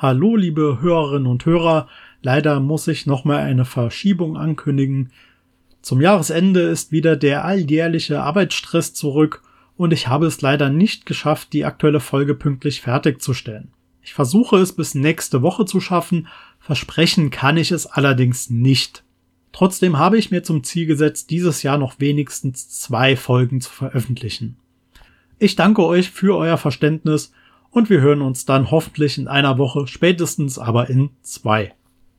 Hallo, liebe Hörerinnen und Hörer. Leider muss ich nochmal eine Verschiebung ankündigen. Zum Jahresende ist wieder der alljährliche Arbeitsstress zurück und ich habe es leider nicht geschafft, die aktuelle Folge pünktlich fertigzustellen. Ich versuche es bis nächste Woche zu schaffen, versprechen kann ich es allerdings nicht. Trotzdem habe ich mir zum Ziel gesetzt, dieses Jahr noch wenigstens zwei Folgen zu veröffentlichen. Ich danke euch für euer Verständnis und wir hören uns dann hoffentlich in einer Woche, spätestens aber in zwei.